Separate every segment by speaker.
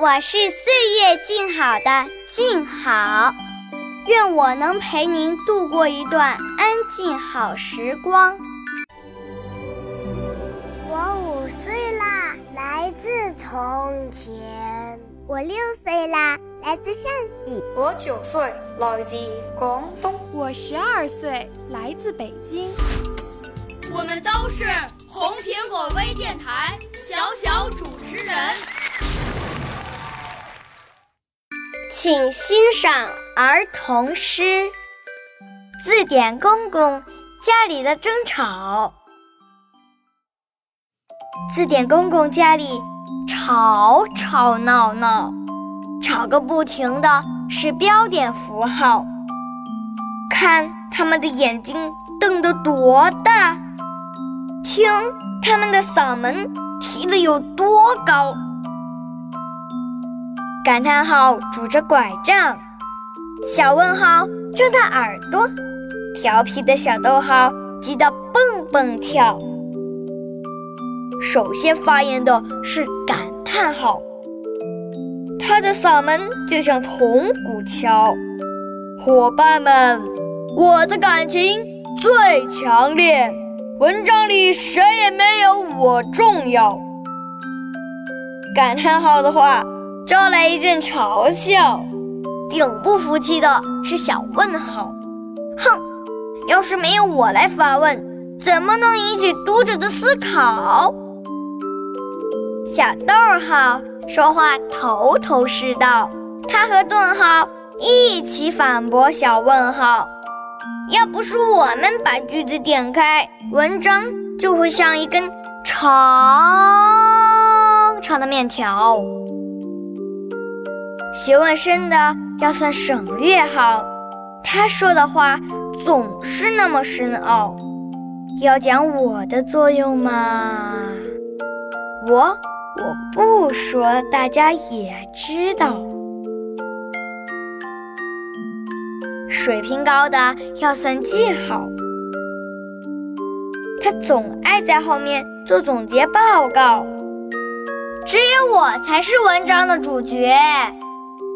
Speaker 1: 我是岁月静好的静好，愿我能陪您度过一段安静好时光。我五岁啦，来自从前，我六岁啦，来自陕西；
Speaker 2: 我九岁，来自广东；
Speaker 3: 我十二岁，来自北京。
Speaker 4: 我们都是红苹果微电台小小主持人，
Speaker 1: 请欣赏儿童诗。字典公公家里的争吵，字典公公家里。吵吵闹闹，吵个不停的是标点符号。看他们的眼睛瞪得多大，听他们的嗓门提得有多高。感叹号拄着拐杖，小问号睁大耳朵，调皮的小逗号急得蹦蹦跳。首先发言的是感叹号，他的嗓门就像铜鼓敲。伙伴们，我的感情最强烈，文章里谁也没有我重要。感叹号的话招来一阵嘲笑，顶不服气的是小问号，哼，要是没有我来发问，怎么能引起读者的思考？小逗号说话头头是道，他和顿号一起反驳小问号。要不是我们把句子点开，文章就会像一根长长的面条。学问深的要算省略号，他说的话总是那么深奥。要讲我的作用吗？我。我不说，大家也知道。水平高的要算句号，他总爱在后面做总结报告。只有我才是文章的主角，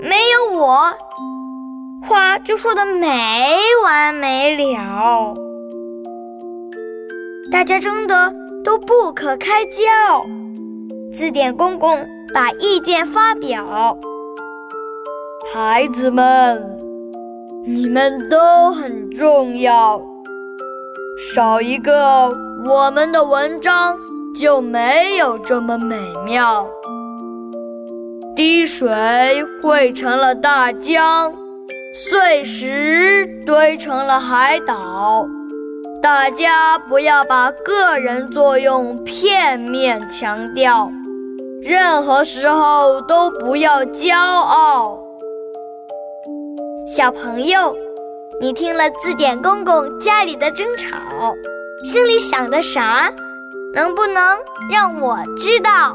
Speaker 1: 没有我，话就说的没完没了，大家争得都不可开交。字典公公把意见发表，孩子们，你们都很重要，少一个，我们的文章就没有这么美妙。滴水汇成了大江，碎石堆成了海岛。大家不要把个人作用片面强调。任何时候都不要骄傲，小朋友，你听了字典公公家里的争吵，心里想的啥？能不能让我知道？